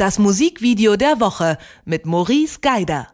Das Musikvideo der Woche mit Maurice Geider.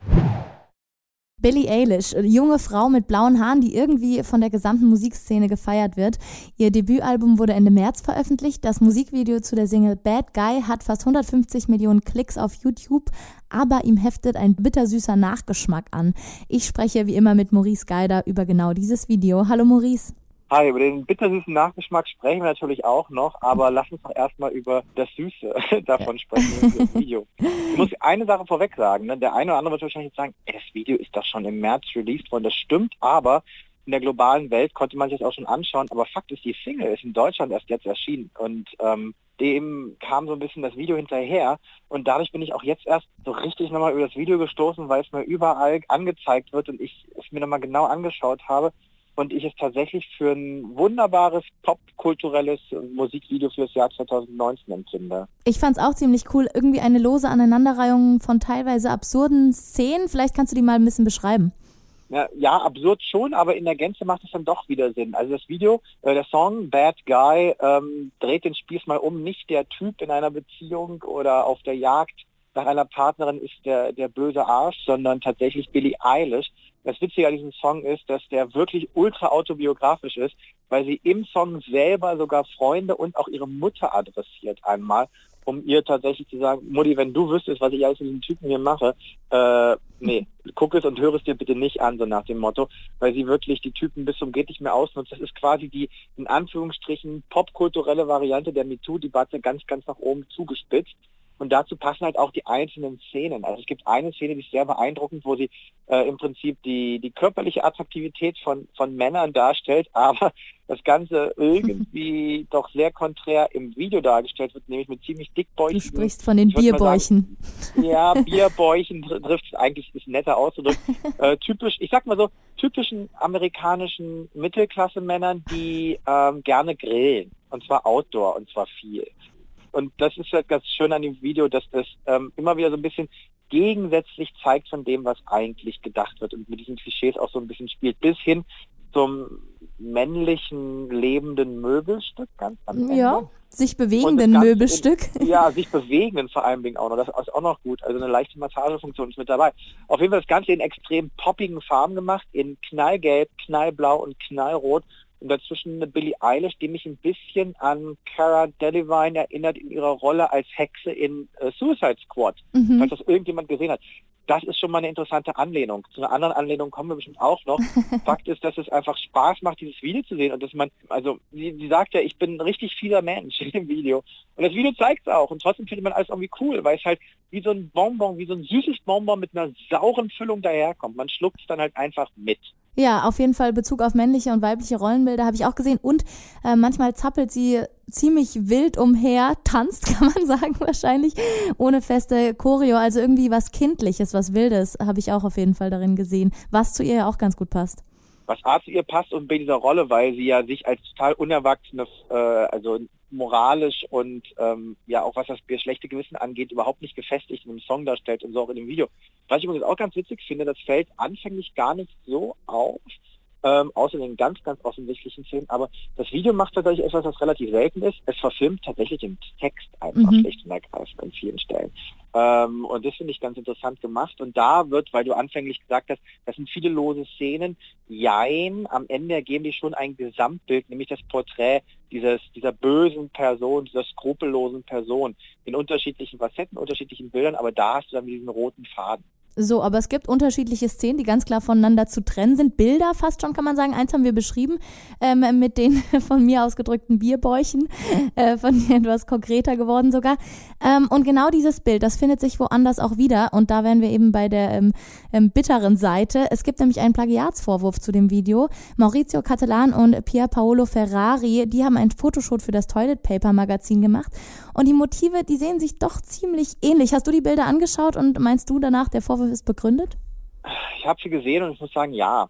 Billie Eilish, junge Frau mit blauen Haaren, die irgendwie von der gesamten Musikszene gefeiert wird. Ihr Debütalbum wurde Ende März veröffentlicht. Das Musikvideo zu der Single Bad Guy hat fast 150 Millionen Klicks auf YouTube, aber ihm heftet ein bittersüßer Nachgeschmack an. Ich spreche wie immer mit Maurice Geider über genau dieses Video. Hallo Maurice. Hi, über den bittersüßen Nachgeschmack sprechen wir natürlich auch noch, aber lass uns doch erstmal über das Süße davon sprechen, das Video. Ich muss eine Sache vorweg sagen, ne? der eine oder andere wird wahrscheinlich sagen, ey, das Video ist doch schon im März released worden, das stimmt, aber in der globalen Welt konnte man sich das auch schon anschauen, aber Fakt ist, die Single ist in Deutschland erst jetzt erschienen und ähm, dem kam so ein bisschen das Video hinterher und dadurch bin ich auch jetzt erst so richtig nochmal über das Video gestoßen, weil es mir überall angezeigt wird und ich es mir nochmal genau angeschaut habe und ich es tatsächlich für ein wunderbares popkulturelles Musikvideo für das Jahr 2019 empfinde. Ich fand es auch ziemlich cool, irgendwie eine lose Aneinanderreihung von teilweise absurden Szenen. Vielleicht kannst du die mal ein bisschen beschreiben. Ja, ja, absurd schon, aber in der Gänze macht es dann doch wieder Sinn. Also das Video, äh, der Song Bad Guy ähm, dreht den Spieß mal um. Nicht der Typ in einer Beziehung oder auf der Jagd nach einer Partnerin ist der, der böse Arsch, sondern tatsächlich Billie Eilish, das Witzige an diesem Song ist, dass der wirklich ultra autobiografisch ist, weil sie im Song selber sogar Freunde und auch ihre Mutter adressiert einmal, um ihr tatsächlich zu sagen, Mutti, wenn du wüsstest, was ich alles mit diesem Typen hier mache, äh, nee, guck es und hör es dir bitte nicht an, so nach dem Motto, weil sie wirklich die Typen bis zum geht nicht mehr ausnutzt. Das ist quasi die, in Anführungsstrichen, popkulturelle Variante der MeToo-Debatte ganz, ganz nach oben zugespitzt. Und dazu passen halt auch die einzelnen Szenen. Also es gibt eine Szene, die ist sehr beeindruckend, wo sie äh, im Prinzip die, die körperliche Attraktivität von, von Männern darstellt, aber das Ganze irgendwie doch sehr konträr im Video dargestellt wird, nämlich mit ziemlich dickbäuchen. Du sprichst von den Bierbäuchen. Sagen, ja, Bierbäuchen trifft es eigentlich, ist netter auszudrücken. Äh, typisch, ich sag mal so, typischen amerikanischen Mittelklasse-Männern, die ähm, gerne grillen. Und zwar Outdoor und zwar viel. Und das ist halt ganz schön an dem Video, dass das ähm, immer wieder so ein bisschen gegensätzlich zeigt von dem, was eigentlich gedacht wird und mit diesen Klischees auch so ein bisschen spielt, bis hin zum männlichen lebenden Möbelstück ganz am Ende. Ja, sich bewegenden Möbelstück. In, ja, sich bewegenden vor allem Dingen auch noch. Das ist auch noch gut. Also eine leichte Massagefunktion ist mit dabei. Auf jeden Fall das Ganze in extrem poppigen Farben gemacht, in knallgelb, knallblau und knallrot und dazwischen eine Billie Eilish, die mich ein bisschen an Cara Delevingne erinnert in ihrer Rolle als Hexe in äh, Suicide Squad, mhm. falls das irgendjemand gesehen hat. Das ist schon mal eine interessante Anlehnung. Zu einer anderen Anlehnung kommen wir bestimmt auch noch. Fakt ist, dass es einfach Spaß macht, dieses Video zu sehen und dass man, also sie, sie sagt ja, ich bin ein richtig vieler Mensch in dem Video. Und das Video zeigt es auch und trotzdem findet man alles irgendwie cool, weil es halt wie so ein Bonbon, wie so ein süßes Bonbon mit einer sauren Füllung daherkommt. Man schluckt es dann halt einfach mit. Ja, auf jeden Fall Bezug auf männliche und weibliche Rollenbilder habe ich auch gesehen. Und äh, manchmal zappelt sie ziemlich wild umher, tanzt, kann man sagen, wahrscheinlich, ohne feste Choreo. Also irgendwie was Kindliches, was Wildes habe ich auch auf jeden Fall darin gesehen, was zu ihr auch ganz gut passt was A zu ihr passt und bei dieser Rolle, weil sie ja sich als total unerwachsene, äh, also moralisch und ähm, ja auch was das schlechte Gewissen angeht, überhaupt nicht gefestigt in dem Song darstellt und so auch in dem Video. Was ich übrigens auch ganz witzig finde, das fällt anfänglich gar nicht so auf, ähm, außer den ganz, ganz offensichtlichen Szenen. Aber das Video macht tatsächlich etwas, was relativ selten ist. Es verfilmt tatsächlich den Text einfach mhm. schlicht und ergreifend an vielen Stellen. Ähm, und das finde ich ganz interessant gemacht. Und da wird, weil du anfänglich gesagt hast, das sind viele lose Szenen, jein, am Ende ergeben die schon ein Gesamtbild, nämlich das Porträt dieses, dieser bösen Person, dieser skrupellosen Person in unterschiedlichen Facetten, unterschiedlichen Bildern, aber da hast du dann diesen roten Faden. So, aber es gibt unterschiedliche Szenen, die ganz klar voneinander zu trennen sind. Bilder fast schon, kann man sagen. Eins haben wir beschrieben ähm, mit den von mir ausgedrückten Bierbäuchen, äh, von mir etwas konkreter geworden sogar. Ähm, und genau dieses Bild, das findet sich woanders auch wieder. Und da wären wir eben bei der ähm, ähm, bitteren Seite. Es gibt nämlich einen Plagiatsvorwurf zu dem Video. Maurizio Cattelan und Pier Paolo Ferrari, die haben ein Fotoshoot für das Toilet Paper Magazin gemacht. Und die Motive, die sehen sich doch ziemlich ähnlich. Hast du die Bilder angeschaut und meinst du danach, der Vorwurf ist begründet? Ich habe sie gesehen und ich muss sagen, ja.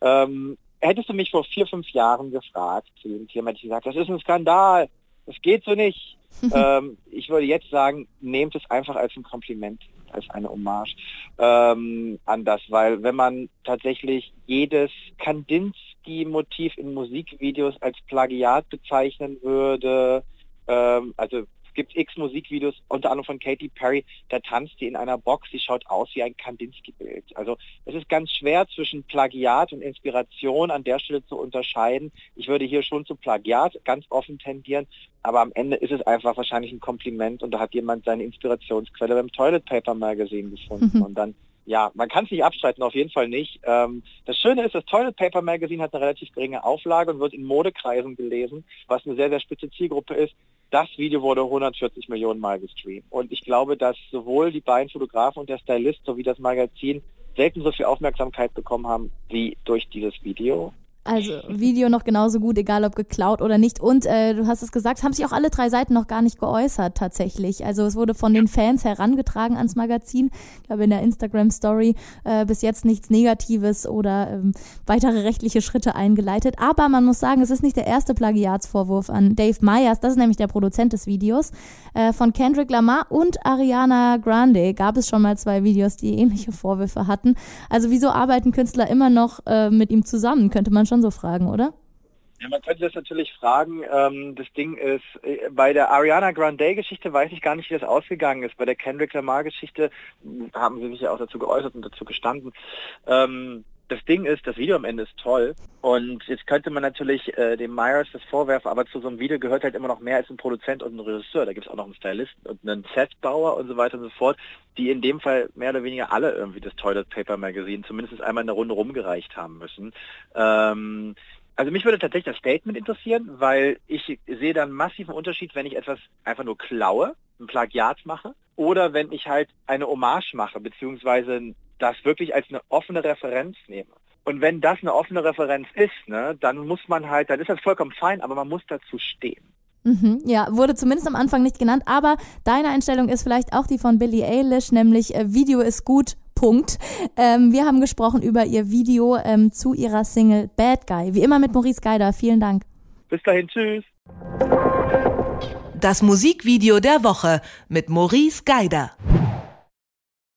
Ähm, hättest du mich vor vier, fünf Jahren gefragt zu dem Thema, hätte ich gesagt, das ist ein Skandal, das geht so nicht. ähm, ich würde jetzt sagen, nehmt es einfach als ein Kompliment, als eine Hommage ähm, an das, weil wenn man tatsächlich jedes Kandinsky-Motiv in Musikvideos als Plagiat bezeichnen würde, ähm, also gibt x Musikvideos, unter anderem von Katy Perry, da tanzt die in einer Box, die schaut aus wie ein Kandinsky-Bild. Also es ist ganz schwer zwischen Plagiat und Inspiration an der Stelle zu unterscheiden. Ich würde hier schon zu Plagiat ganz offen tendieren, aber am Ende ist es einfach wahrscheinlich ein Kompliment und da hat jemand seine Inspirationsquelle beim Toilet Paper Magazine gefunden mhm. und dann ja, man kann es nicht abstreiten, auf jeden Fall nicht. Ähm, das Schöne ist, das Toilet Paper Magazine hat eine relativ geringe Auflage und wird in Modekreisen gelesen, was eine sehr, sehr spitze Zielgruppe ist. Das Video wurde 140 Millionen Mal gestreamt. Und ich glaube, dass sowohl die beiden Fotografen und der Stylist sowie das Magazin selten so viel Aufmerksamkeit bekommen haben wie durch dieses Video. Also Video noch genauso gut, egal ob geklaut oder nicht. Und äh, du hast es gesagt, haben sich auch alle drei Seiten noch gar nicht geäußert tatsächlich. Also es wurde von den Fans herangetragen ans Magazin. Ich glaube in der Instagram Story äh, bis jetzt nichts Negatives oder ähm, weitere rechtliche Schritte eingeleitet. Aber man muss sagen, es ist nicht der erste Plagiatsvorwurf an Dave Myers. Das ist nämlich der Produzent des Videos. Äh, von Kendrick Lamar und Ariana Grande gab es schon mal zwei Videos, die ähnliche Vorwürfe hatten. Also wieso arbeiten Künstler immer noch äh, mit ihm zusammen, könnte man schon schon so fragen, oder? Ja, man könnte das natürlich fragen. Ähm, das Ding ist, äh, bei der Ariana Grande-Geschichte weiß ich gar nicht, wie das ausgegangen ist. Bei der Kendrick Lamar-Geschichte hm, haben sie sich ja auch dazu geäußert und dazu gestanden. Ähm, das Ding ist, das Video am Ende ist toll und jetzt könnte man natürlich äh, dem Myers das vorwerfen, aber zu so einem Video gehört halt immer noch mehr als ein Produzent und ein Regisseur. Da gibt es auch noch einen Stylisten und einen Setbauer und so weiter und so fort, die in dem Fall mehr oder weniger alle irgendwie das Toilet Paper Magazine zumindest einmal in der Runde rumgereicht haben müssen. Ähm, also mich würde tatsächlich das Statement interessieren, weil ich sehe da einen massiven Unterschied, wenn ich etwas einfach nur klaue, ein Plagiat mache, oder wenn ich halt eine Hommage mache, beziehungsweise das wirklich als eine offene Referenz nehme. Und wenn das eine offene Referenz ist, ne, dann muss man halt, dann ist das vollkommen fein, aber man muss dazu stehen. Mhm, ja, wurde zumindest am Anfang nicht genannt, aber deine Einstellung ist vielleicht auch die von Billie Eilish, nämlich äh, Video ist gut, Punkt. Ähm, wir haben gesprochen über ihr Video ähm, zu ihrer Single Bad Guy. Wie immer mit Maurice Geider. Vielen Dank. Bis dahin, tschüss. Das Musikvideo der Woche mit Maurice Geider.